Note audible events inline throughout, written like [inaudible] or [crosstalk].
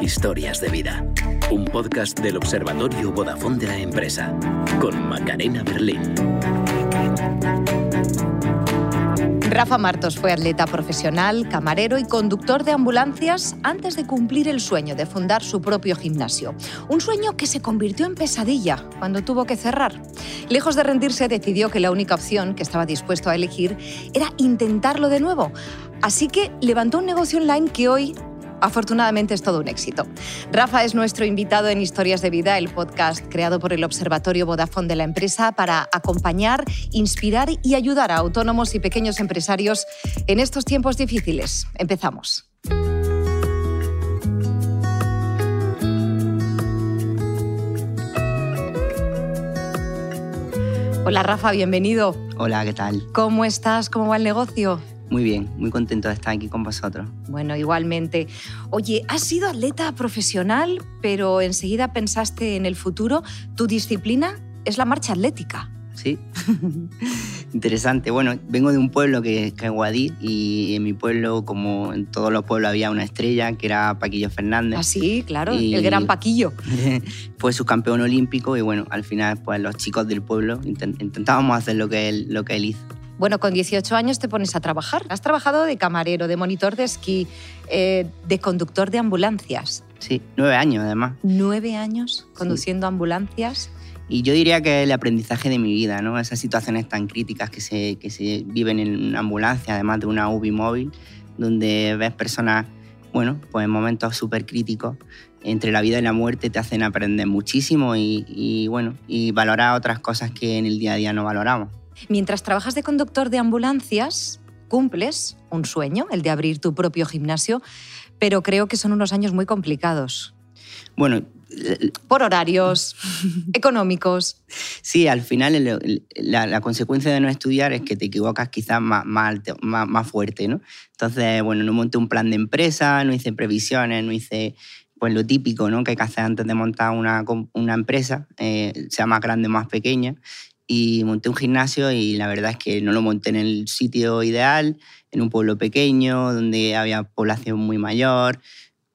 Historias de vida. Un podcast del Observatorio Vodafone de la empresa. Con Macarena Berlín. Rafa Martos fue atleta profesional, camarero y conductor de ambulancias antes de cumplir el sueño de fundar su propio gimnasio. Un sueño que se convirtió en pesadilla cuando tuvo que cerrar. Lejos de rendirse, decidió que la única opción que estaba dispuesto a elegir era intentarlo de nuevo. Así que levantó un negocio online que hoy afortunadamente es todo un éxito. Rafa es nuestro invitado en Historias de Vida, el podcast creado por el Observatorio Vodafone de la empresa para acompañar, inspirar y ayudar a autónomos y pequeños empresarios en estos tiempos difíciles. Empezamos. Hola Rafa, bienvenido. Hola, ¿qué tal? ¿Cómo estás? ¿Cómo va el negocio? Muy bien, muy contento de estar aquí con vosotros. Bueno, igualmente. Oye, has sido atleta profesional, pero enseguida pensaste en el futuro. ¿Tu disciplina es la marcha atlética? Sí, [laughs] interesante. Bueno, vengo de un pueblo que, es Guadí y en mi pueblo, como en todos los pueblos, había una estrella que era Paquillo Fernández. Ah, sí, claro, el gran Paquillo. [laughs] fue subcampeón olímpico y bueno, al final pues los chicos del pueblo intentábamos hacer lo que él, lo que él hizo. Bueno, con 18 años te pones a trabajar. Has trabajado de camarero, de monitor de esquí, eh, de conductor de ambulancias. Sí, nueve años además. Nueve años conduciendo ambulancias. Y yo diría que el aprendizaje de mi vida, ¿no? Esas situaciones tan críticas que se, que se viven en una ambulancia, además de una UBI móvil, donde ves personas, bueno, pues en momentos súper críticos, entre la vida y la muerte te hacen aprender muchísimo y, y, bueno, y valorar otras cosas que en el día a día no valoramos. Mientras trabajas de conductor de ambulancias, cumples un sueño, el de abrir tu propio gimnasio, pero creo que son unos años muy complicados. Bueno, por horarios, [laughs] económicos. Sí, al final la, consecuencia de no estudiar es que te equivocas quizás más, más, más, fuerte, ¿no? Entonces, bueno, no monté un plan de empresa, no hice previsiones, no hice pues lo típico ¿no? que hay que hacer antes de montar una, una empresa, eh, sea más grande o más pequeña, y monté un gimnasio y la verdad es que no lo monté en el sitio ideal, en un pueblo pequeño, donde había población muy mayor.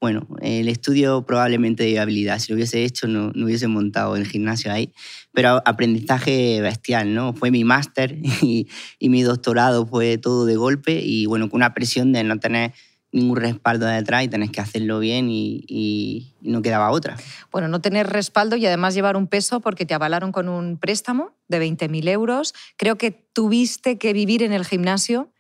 Bueno, el estudio probablemente de habilidad, si lo hubiese hecho no, no hubiese montado el gimnasio ahí, pero aprendizaje bestial, ¿no? Fue mi máster [laughs] y, y mi doctorado fue todo de golpe y bueno, con una presión de no tener ningún respaldo detrás y tenés que hacerlo bien y, no quedaba otra. Bueno, no tener respaldo y además llevar un peso porque te avalaron con un préstamo de 20.000 euros. Creo que tuviste que vivir en el gimnasio.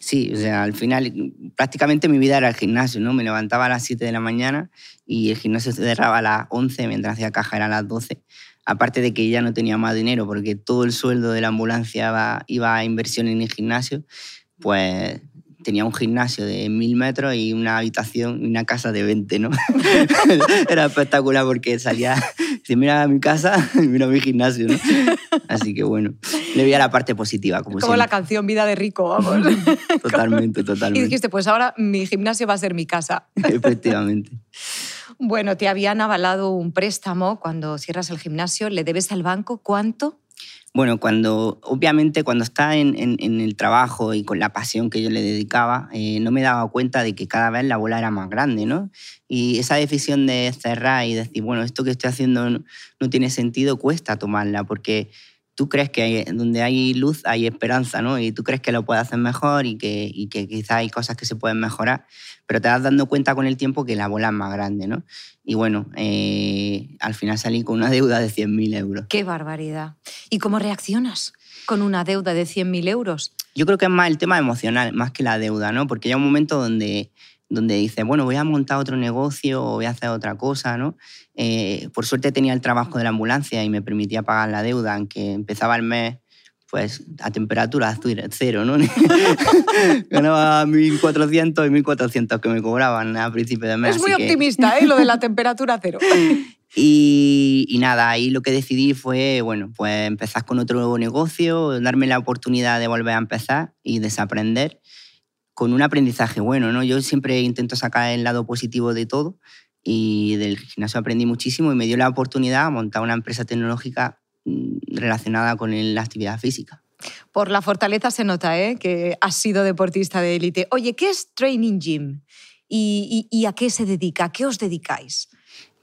Sí, o sea, al final prácticamente mi vida era el gimnasio, ¿no? Me levantaba a las 7 de la mañana y el gimnasio se cerraba a las 11 mientras hacía caja era a las 12. Aparte de que ya no tenía más dinero porque todo el sueldo de la ambulancia iba, iba a inversión en el gimnasio, pues tenía un gimnasio de mil metros y una habitación, una casa de 20, ¿no? [laughs] Era espectacular porque salía, se mira mi casa [laughs] mira mi gimnasio, ¿no? Así que bueno, le veía la parte positiva. Como, como la canción Vida de Rico, vamos. [laughs] totalmente, totalmente. Y dijiste, pues ahora mi gimnasio va a ser mi casa. Efectivamente. Bueno, te habían avalado un préstamo cuando cierras el gimnasio, ¿le debes al banco cuánto? Bueno, cuando, obviamente cuando estaba en, el trabajo y con la pasión que yo le dedicaba, eh, no me daba cuenta de que cada vez la bola era más grande, ¿no? Y esa decisión de cerrar y decir, bueno, esto que estoy haciendo no, tiene sentido, cuesta tomarla, porque tú crees que donde hay luz hay esperanza, ¿no? Y tú crees que lo puedes hacer mejor y que, y que quizás hay cosas que se pueden mejorar, pero te vas dando cuenta con el tiempo que la bola es más grande, ¿no? Y bueno, eh, al final salí con una deuda de 100.000 euros. ¡Qué barbaridad! ¿Y cómo reaccionas con una deuda de 100.000 euros? Yo creo que es más el tema emocional, más que la deuda, ¿no? Porque hay un momento donde, donde dices, bueno, voy a montar otro negocio o voy a hacer otra cosa, ¿no? Eh, por suerte tenía el trabajo de la ambulancia y me permitía pagar la deuda, aunque empezaba el mes pues a temperatura cero, ¿no? [laughs] Ganaba 1.400 y 1.400 que me cobraban a principio de mes. Es muy optimista, ¿eh? Lo de la temperatura cero. [laughs] Y, y, nada, ahí lo que decidí fue, bueno, pues empezar con otro nuevo negocio, darme la oportunidad de volver a empezar y desaprender con un aprendizaje bueno, ¿no? Yo siempre intento sacar el lado positivo de todo y del gimnasio aprendí muchísimo y me dio la oportunidad de montar una empresa tecnológica Mm, relacionada con la actividad física. Por la fortaleza se nota ¿eh? que has sido deportista de élite. Oye, ¿qué es Training Gym? ¿Y, a qué se dedica? ¿A qué os dedicáis?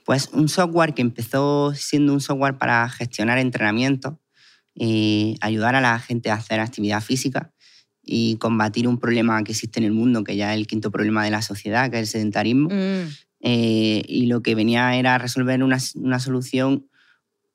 Pues un software que empezó siendo un software para gestionar entrenamiento y ayudar a la gente a hacer actividad física y combatir un problema que existe en el mundo, que ya es el quinto problema de la sociedad, que es el sedentarismo. Mm. Eh, y lo que venía era resolver una, una solución,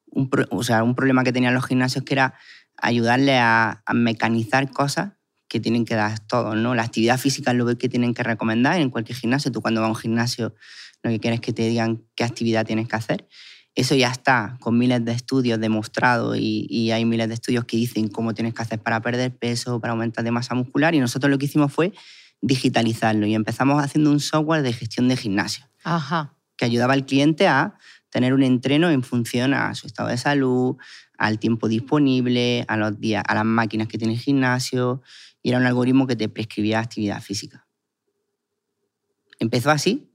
un, o sea, un problema que tenían los gimnasios que era ayudarle a, mecanizar cosas que tienen que dar todos, ¿no? La actividad física es lo que tienen que recomendar en cualquier gimnasio. Tú cuando vas a un gimnasio lo que quieres es que te digan qué actividad tienes que hacer. Eso ya está con miles de estudios demostrados y, y, hay miles de estudios que dicen cómo tienes que hacer para perder peso, para aumentar de masa muscular y nosotros lo que hicimos fue digitalizarlo y empezamos haciendo un software de gestión de gimnasio Ajá. que ayudaba al cliente a tener un entreno en función a su estado de salud, al tiempo disponible, a los días, a las máquinas que tiene el gimnasio, y era un algoritmo que te prescribía actividad física. Empezó así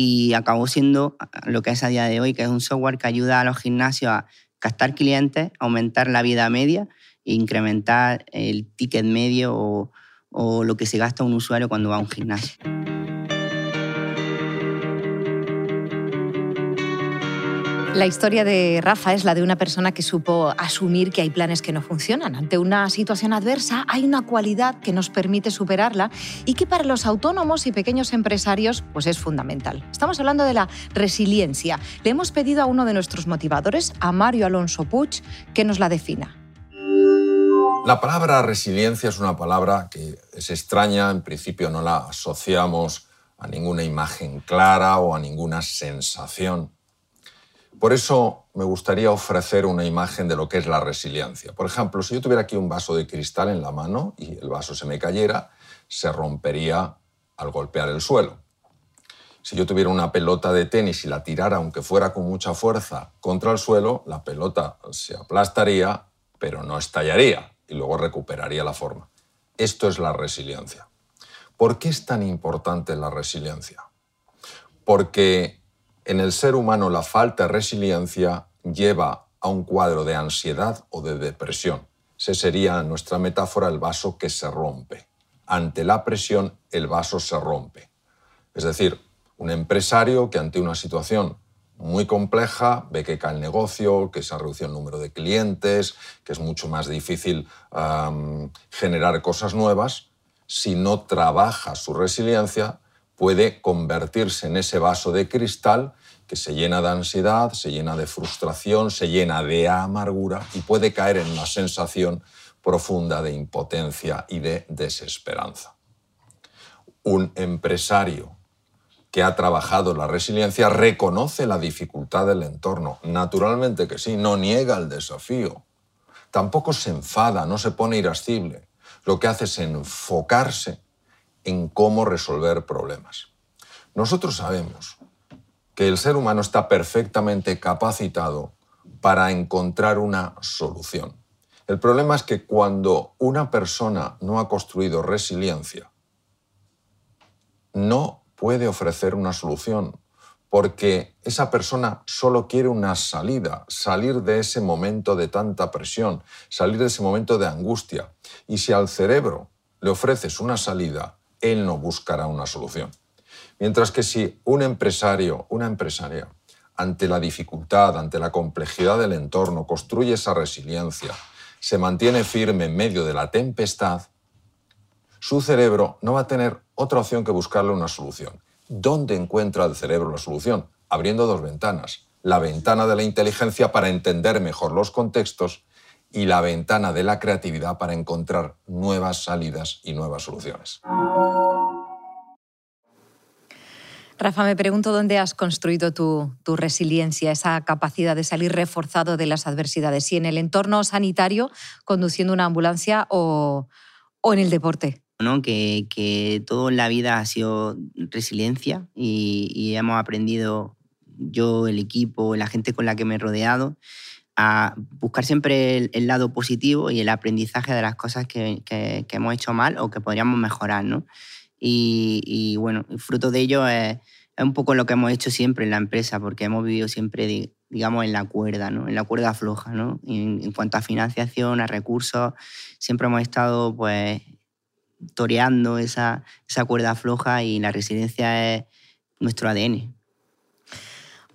y acabó siendo lo que es a día de hoy, que es un software que ayuda a los gimnasios a captar clientes, aumentar la vida media e incrementar el ticket medio o, o lo que se gasta un usuario cuando va a un gimnasio. La historia de Rafa es la de una persona que supo asumir que hay planes que no funcionan. Ante una situación adversa hay una cualidad que nos permite superarla y que para los autónomos y pequeños empresarios pues es fundamental. Estamos hablando de la resiliencia. Le hemos pedido a uno de nuestros motivadores, a Mario Alonso Puig, que nos la defina. La palabra resiliencia es una palabra que es extraña, en principio no la asociamos a ninguna imagen clara o a ninguna sensación. Por eso me gustaría ofrecer una imagen de lo que es la resiliencia. Por ejemplo, si yo tuviera aquí un vaso de cristal en la mano y el vaso se me cayera, se rompería al golpear el suelo. Si yo tuviera una pelota de tenis y la tirara, aunque fuera con mucha fuerza, contra el suelo, la pelota se aplastaría, pero no estallaría y luego recuperaría la forma. Esto es la resiliencia. ¿Por qué es tan importante la resiliencia? Porque en el ser humano la falta de resiliencia lleva a un cuadro de ansiedad o de depresión. Ese sería nuestra metáfora el vaso que se rompe. Ante la presión el vaso se rompe. Es decir, un empresario que ante una situación muy compleja, ve que cae el negocio, que se ha reducido el número de clientes, que es mucho más difícil generar cosas nuevas, si no trabaja su resiliencia, puede convertirse en ese vaso de cristal que se llena de ansiedad, se llena de frustración, se llena de amargura y puede caer en una sensación profunda de impotencia y de desesperanza. Un empresario que ha trabajado la resiliencia reconoce la dificultad del entorno, naturalmente que sí, no niega el desafío, tampoco se enfada, no se pone irascible, lo que hace es enfocarse en cómo resolver problemas. Nosotros sabemos que el ser humano está perfectamente capacitado para encontrar una solución. El problema es que cuando una persona no ha construido resiliencia, no puede ofrecer una solución, porque esa persona solo quiere una salida, salir de ese momento de tanta presión, salir de ese momento de angustia. Y si al cerebro le ofreces una salida, él no buscará una solución. Mientras que si un empresario, una empresaria, ante la dificultad, ante la complejidad del entorno, construye esa resiliencia, se mantiene firme en medio de la tempestad, su cerebro no va a tener otra opción que buscarle una solución. ¿Dónde encuentra el cerebro la solución? Abriendo dos ventanas. La ventana de la inteligencia para entender mejor los contextos y la ventana de la creatividad para encontrar nuevas salidas y nuevas soluciones. Rafa, me pregunto dónde has construido tu, resiliencia, esa capacidad de salir reforzado de las adversidades, si en el entorno sanitario, conduciendo una ambulancia o, en el deporte. ¿no? Que, que, todo en la vida ha sido resiliencia y, hemos aprendido yo, el equipo, la gente con la que me he rodeado, a buscar siempre el, lado positivo y el aprendizaje de las cosas que, que, hemos hecho mal o que podríamos mejorar. ¿no? Y, y, bueno, fruto de ello es, es, un poco lo que hemos hecho siempre en la empresa, porque hemos vivido siempre digamos, en la cuerda, ¿no? en la cuerda floja. ¿no? En, en, cuanto a financiación, a recursos, siempre hemos estado pues, toreando esa, esa cuerda floja y la resiliencia es nuestro ADN.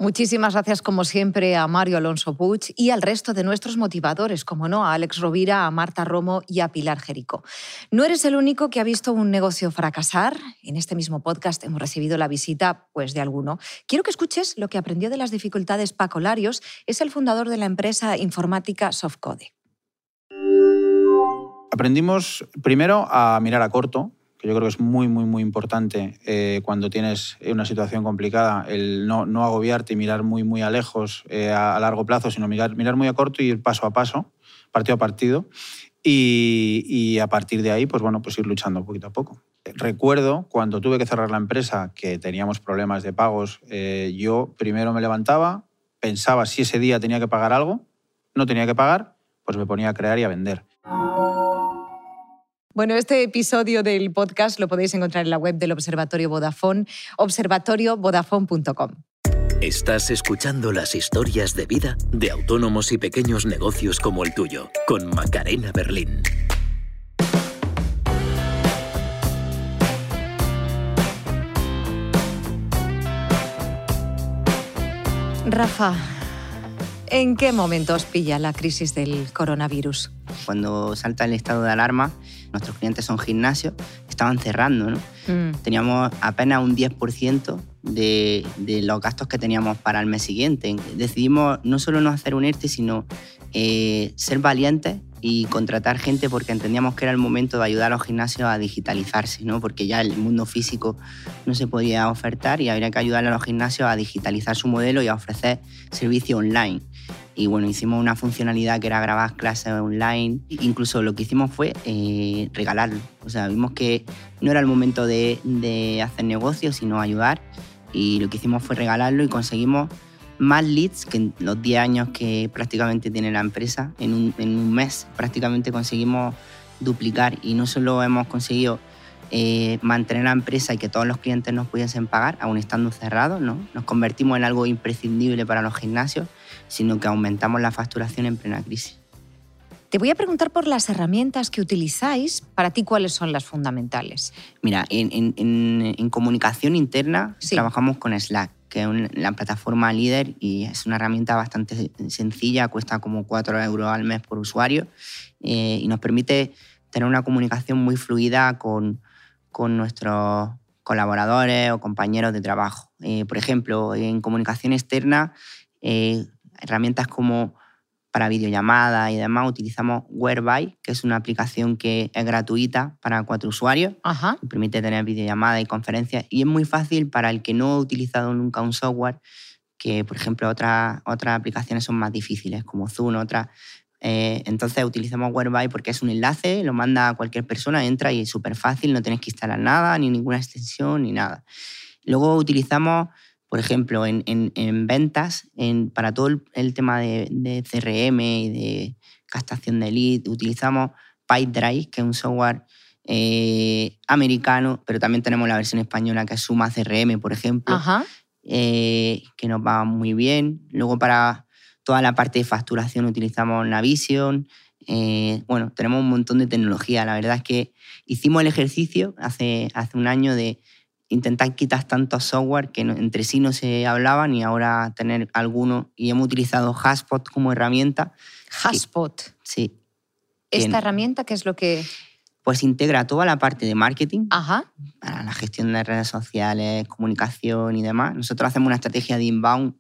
Muchísimas gracias, como siempre, a Mario Alonso Puig y al resto de nuestros motivadores, como no, a Alex Rovira, a Marta Romo y a Pilar Jerico. No eres el único que ha visto un negocio fracasar. En este mismo podcast hemos recibido la visita pues, de alguno. Quiero que escuches lo que aprendió de las dificultades Paco Larios, es el fundador de la empresa informática Softcode. Aprendimos primero a mirar a corto, que yo creo que es muy, muy, muy importante eh, cuando tienes una situación complicada, el no, no agobiarte y mirar muy, muy a lejos eh, a, a, largo plazo, sino mirar, mirar muy a corto y ir paso a paso, partido a partido. Y, y, a partir de ahí, pues bueno, pues ir luchando poquito a poco. Recuerdo cuando tuve que cerrar la empresa, que teníamos problemas de pagos, eh, yo primero me levantaba, pensaba si ese día tenía que pagar algo, no tenía que pagar, pues me ponía a crear y a vender. Bueno, este episodio del podcast lo podéis encontrar en la web del Observatorio Vodafone, observatoriovodafone.com. Estás escuchando las historias de vida de autónomos y pequeños negocios como el tuyo, con Macarena Berlín. Rafa, ¿en qué momentos pilla la crisis del coronavirus? Cuando salta el estado de alarma, nuestros clientes son gimnasios, estaban cerrando, ¿no? Mm. Teníamos apenas un 10% de, de, los gastos que teníamos para el mes siguiente. Decidimos no solo no hacer un ERTE, sino eh, ser valientes y contratar gente porque entendíamos que era el momento de ayudar a los gimnasios a digitalizarse, ¿no? porque ya el mundo físico no se podía ofertar y habría que ayudar a los gimnasios a digitalizar su modelo y a ofrecer servicio online. Y bueno, hicimos una funcionalidad que era grabar clases online. Incluso lo que hicimos fue eh, regalarlo. O sea, vimos que no era el momento de, hacer negocios, sino ayudar. Y lo que hicimos fue regalarlo y conseguimos más leads que en los 10 años que prácticamente tiene la empresa. En un, en un mes prácticamente conseguimos duplicar y no solo hemos conseguido eh, mantener la empresa y que todos los clientes nos pudiesen pagar, aún estando cerrados, ¿no? Nos convertimos en algo imprescindible para los gimnasios, sino que aumentamos la facturación en plena crisis. Te voy a preguntar por las herramientas que utilizáis. Para ti, ¿cuáles son las fundamentales? Mira, en, en, en, en comunicación interna sí. trabajamos con Slack, que es la plataforma líder y es una herramienta bastante sencilla, cuesta como 4 euros al mes por usuario eh, y nos permite tener una comunicación muy fluida con, con nuestros colaboradores o compañeros de trabajo. Eh, por ejemplo, en comunicación externa, eh, herramientas como para videollamadas y demás, utilizamos Whereby, que es una aplicación que es gratuita para cuatro usuarios, Ajá. que permite tener videollamadas y conferencias, y es muy fácil para el que no ha utilizado nunca un software, que por ejemplo otras, otras aplicaciones son más difíciles, como Zoom, otras. Eh, entonces utilizamos Whereby porque es un enlace, lo manda a cualquier persona, entra y es súper fácil, no tienes que instalar nada, ni ninguna extensión, ni nada. Luego utilizamos por ejemplo, en, en, en ventas, en, para todo el, el tema de, de, CRM y de captación de lead, utilizamos PyDrive, que es un software eh, americano, pero también tenemos la versión española que es Suma CRM, por ejemplo, eh, que nos va muy bien. Luego para toda la parte de facturación utilizamos Navision. Eh, bueno, tenemos un montón de tecnología. La verdad es que hicimos el ejercicio hace, hace un año de intentar quitar tantos software que no, entre sí no se hablaban y ahora tener alguno. Y hemos utilizado Haspot como herramienta. Haspot. Sí. ¿Esta que, herramienta qué es lo que...? Pues integra toda la parte de marketing Ajá. para la gestión de redes sociales, comunicación y demás. Nosotros hacemos una estrategia de inbound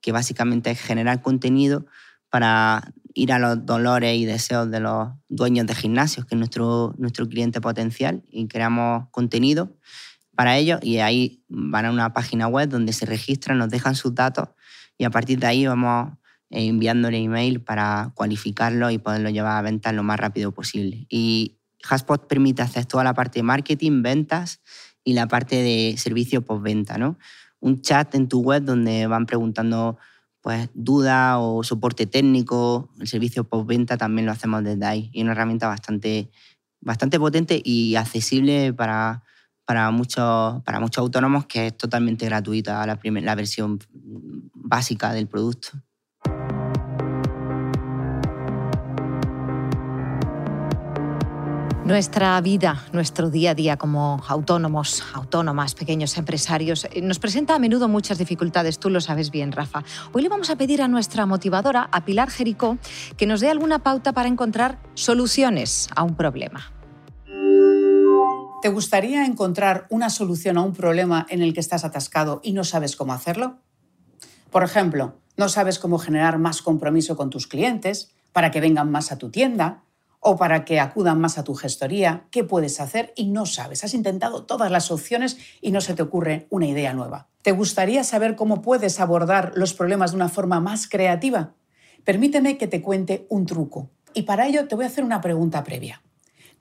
que básicamente es generar contenido para ir a los dolores y deseos de los dueños de gimnasios, que es nuestro, nuestro cliente potencial, y creamos contenido para ellos y ahí van a una página web donde se registran, nos dejan sus datos y a partir de ahí vamos eh, enviándole email para cualificarlo y poderlo llevar a venta lo más rápido posible. Y Haspot permite hacer toda la parte de marketing, ventas y la parte de servicio postventa, ¿no? Un chat en tu web donde van preguntando pues dudas o soporte técnico, el servicio postventa también lo hacemos desde ahí y una herramienta bastante, bastante potente y accesible para, para muchos, para muchos autónomos que es totalmente gratuita la, la versión básica del producto. Nuestra vida, nuestro día a día como autónomos, autónomas, pequeños empresarios, eh, nos presenta a menudo muchas dificultades, tú lo sabes bien, Rafa. Hoy le vamos a pedir a nuestra motivadora, a Pilar Jericó, que nos dé alguna pauta para encontrar soluciones a un problema. ¿Te gustaría encontrar una solución a un problema en el que estás atascado y no sabes cómo hacerlo? Por ejemplo, no sabes cómo generar más compromiso con tus clientes para que vengan más a tu tienda o para que acudan más a tu gestoría, qué puedes hacer y no sabes. Has intentado todas las opciones y no se te ocurre una idea nueva. ¿Te gustaría saber cómo puedes abordar los problemas de una forma más creativa? Permíteme que te cuente un truco. Y para ello te voy a hacer una pregunta previa.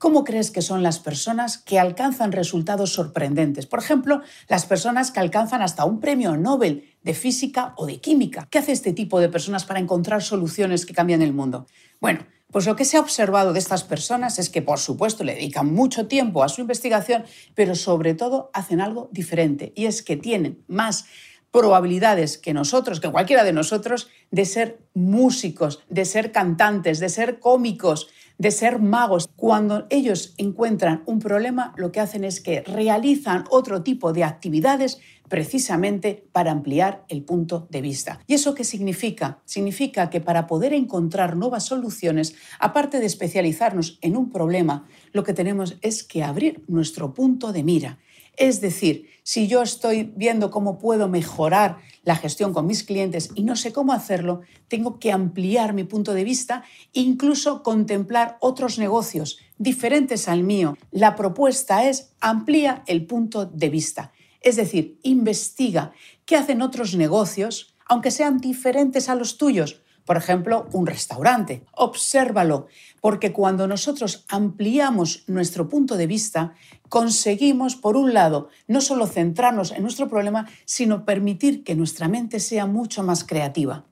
¿Cómo crees que son las personas que alcanzan resultados sorprendentes? Por ejemplo, las personas que alcanzan hasta un premio Nobel de física o de química. ¿Qué hace este tipo de personas para encontrar soluciones que cambian el mundo? Bueno, pues lo que se ha observado de estas personas es que, por supuesto, le dedican mucho tiempo a su investigación, pero sobre todo hacen algo diferente, y es que tienen más probabilidades que nosotros, que cualquiera de nosotros, de ser músicos, de ser cantantes, de ser cómicos, de ser magos. Cuando ellos encuentran un problema, lo que hacen es que realizan otro tipo de actividades precisamente para ampliar el punto de vista. ¿Y eso qué significa? Significa que para poder encontrar nuevas soluciones, aparte de especializarnos en un problema, lo que tenemos es que abrir nuestro punto de mira. Es decir, si yo estoy viendo cómo puedo mejorar la gestión con mis clientes y no sé cómo hacerlo, tengo que ampliar mi punto de vista incluso contemplar otros negocios diferentes al mío. La propuesta es amplía el punto de vista. Es decir, investiga qué hacen otros negocios, aunque sean diferentes a los tuyos. Por ejemplo, un restaurante. Obsérvalo, porque cuando nosotros ampliamos nuestro punto de vista, conseguimos, por un lado, no solo centrarnos en nuestro problema, sino permitir que nuestra mente sea mucho más creativa.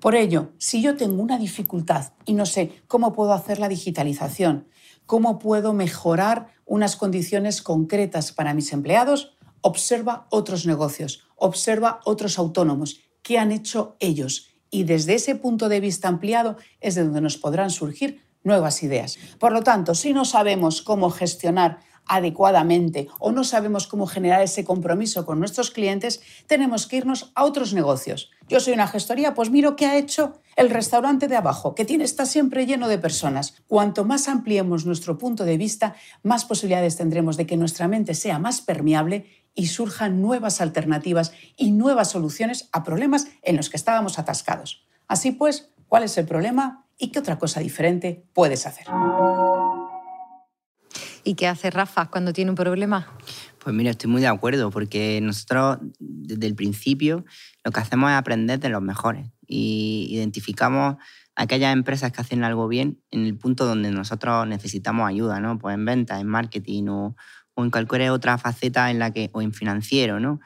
Por ello, si yo tengo una dificultad y no sé cómo puedo hacer la digitalización, cómo puedo mejorar unas condiciones concretas para mis empleados, observa otros negocios, observa otros autónomos, qué han hecho ellos. Y desde ese punto de vista ampliado es de donde nos podrán surgir nuevas ideas. Por lo tanto, si no sabemos cómo gestionar adecuadamente o no sabemos cómo generar ese compromiso con nuestros clientes, tenemos que irnos a otros negocios. Yo soy una gestoría, pues miro qué ha hecho el restaurante de abajo, que tiene, está siempre lleno de personas. Cuanto más ampliemos nuestro punto de vista, más posibilidades tendremos de que nuestra mente sea más permeable y surjan nuevas alternativas y nuevas soluciones a problemas en los que estábamos atascados. Así pues, ¿cuál es el problema y qué otra cosa diferente puedes hacer? ¿Y qué hace Rafa cuando tiene un problema? Pues mira, estoy muy de acuerdo, porque nosotros desde el principio lo que hacemos es aprender de los mejores y identificamos aquellas empresas que hacen algo bien en el punto donde nosotros necesitamos ayuda, ¿no? Pues en ventas, en marketing o, o en cualquier otra faceta en la que, o en financiero, ¿no?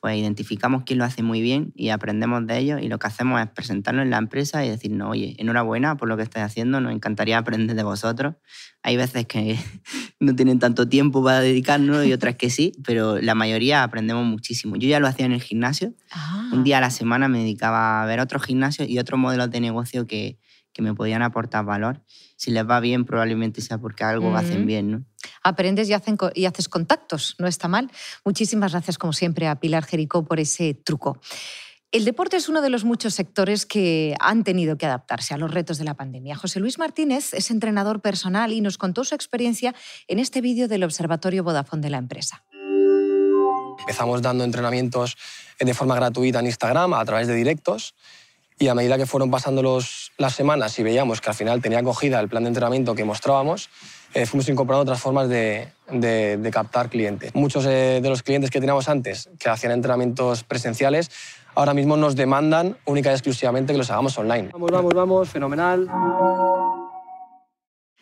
Pues identificamos quién lo hace muy bien y aprendemos de ellos y lo que hacemos es presentarnos en la empresa y decirnos, oye, enhorabuena por lo que estáis haciendo, nos encantaría aprender de vosotros. Hay veces que [laughs] no tienen tanto tiempo para dedicarnos y otras que sí, pero la mayoría aprendemos muchísimo. Yo ya lo hacía en el gimnasio. Ah. Un día a la semana me dedicaba a ver otros gimnasios y otros modelos de negocio que, que me podían aportar valor. Si les va bien, probablemente sea porque algo hacen bien, ¿no? Aprendes y, hacen, y haces contactos, no está mal. Muchísimas gracias, como siempre, a Pilar Jericó por ese truco. El deporte es uno de los muchos sectores que han tenido que adaptarse a los retos de la pandemia. José Luis Martínez es entrenador personal y nos contó su experiencia en este vídeo del Observatorio Vodafone de la empresa. Empezamos dando entrenamientos de forma gratuita en Instagram a través de directos y a medida que fueron pasando los, las semanas y veíamos que al final tenía acogida el plan de entrenamiento que mostrábamos, eh, fuimos incorporando otras formas de, de, de captar clientes. Muchos eh, de los clientes que teníamos antes, que hacían entrenamientos presenciales, ahora mismo nos demandan única y exclusivamente que los hagamos online. Vamos, vamos, vamos, fenomenal.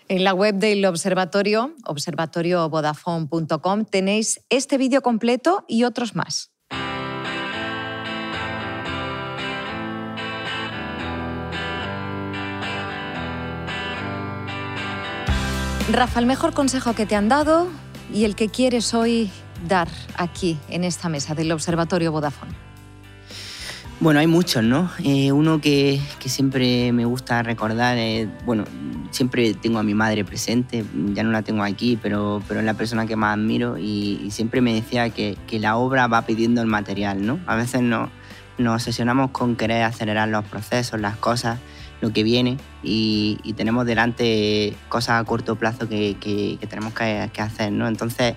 En la web del observatorio, observatoriovodafone.com, tenéis este vídeo completo y otros más. Rafa, el mejor consejo que te han dado y el que quieres hoy dar aquí en esta mesa del Observatorio Vodafone? Bueno, hay muchos, ¿no? Eh, uno que, siempre me gusta recordar es, bueno, siempre tengo a mi madre presente, ya no la tengo aquí, pero, pero es la persona que más admiro y, y siempre me decía que, que, la obra va pidiendo el material, ¿no? A veces no, nos obsesionamos con querer acelerar los procesos, las cosas, lo que viene y, tenemos delante cosas a corto plazo que, tenemos que, hacer, ¿no? Entonces,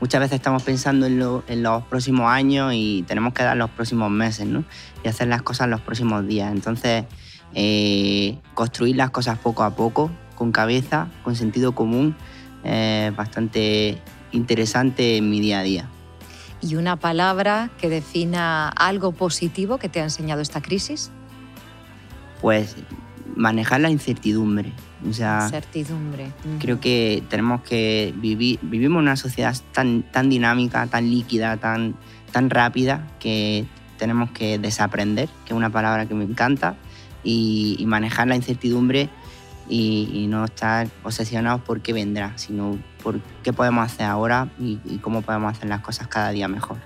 muchas veces estamos pensando en, los próximos años y tenemos que dar los próximos meses, ¿no? Y hacer las cosas los próximos días. Entonces, eh, construir las cosas poco a poco, con cabeza, con sentido común, eh, bastante interesante en mi día a día. ¿Y una palabra que defina algo positivo que te ha enseñado esta crisis? Pues manejar la incertidumbre. O sea, incertidumbre. Creo que tenemos que vivir, vivimos en una sociedad tan, tan dinámica, tan líquida, tan, tan rápida, que tenemos que desaprender, que es una palabra que me encanta, y, y manejar la incertidumbre y, y, no estar obsesionados por qué vendrá, sino por qué podemos hacer ahora y, y cómo podemos hacer las cosas cada día mejor.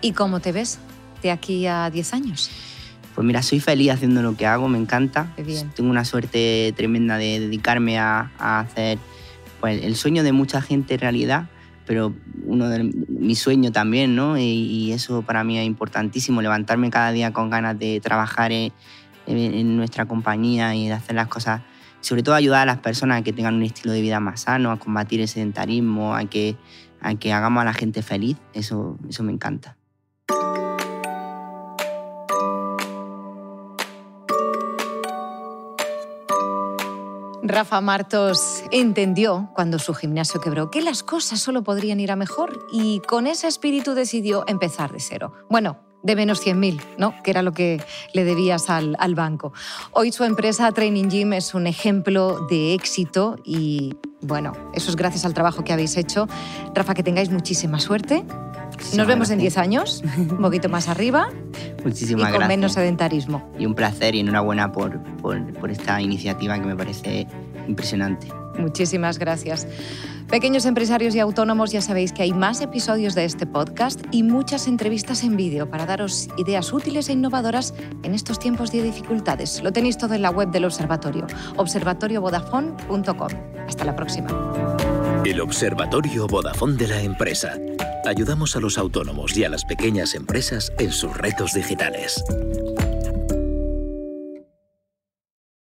¿Y cómo te ves de aquí a 10 años? Pues mira, soy feliz haciendo lo que hago, me encanta. Tengo una suerte tremenda de dedicarme a, a hacer pues, el sueño de mucha gente en realidad, pero uno de mi sueño también, ¿no? Y, y, eso para mí es importantísimo, levantarme cada día con ganas de trabajar en, en, en nuestra compañía y de hacer las cosas, sobre todo ayudar a las personas a que tengan un estilo de vida más sano, a combatir el sedentarismo, a que, a que hagamos a la gente feliz, eso, eso me encanta. Rafa Martos entendió cuando su gimnasio quebró que las cosas solo podrían ir a mejor y con ese espíritu decidió empezar de cero. Bueno, de menos 100.000, ¿no? Que era lo que le debías al, al, banco. Hoy su empresa Training Gym es un ejemplo de éxito y, bueno, eso es gracias al trabajo que habéis hecho. Rafa, que tengáis muchísima suerte. Nos vemos en 10 años, un poquito más arriba. Muchísimas y con gracias. menos sedentarismo. Y un placer y enhorabuena por, por, por esta iniciativa que me parece impresionante. Muchísimas gracias. Pequeños empresarios y autónomos, ya sabéis que hay más episodios de este podcast y muchas entrevistas en vídeo para daros ideas útiles e innovadoras en estos tiempos de dificultades. Lo tenéis todo en la web del observatorio, observatoriovodafone.com. Hasta la próxima. El Observatorio Vodafone de la empresa. Ayudamos a los autónomos y a las pequeñas empresas en sus retos digitales.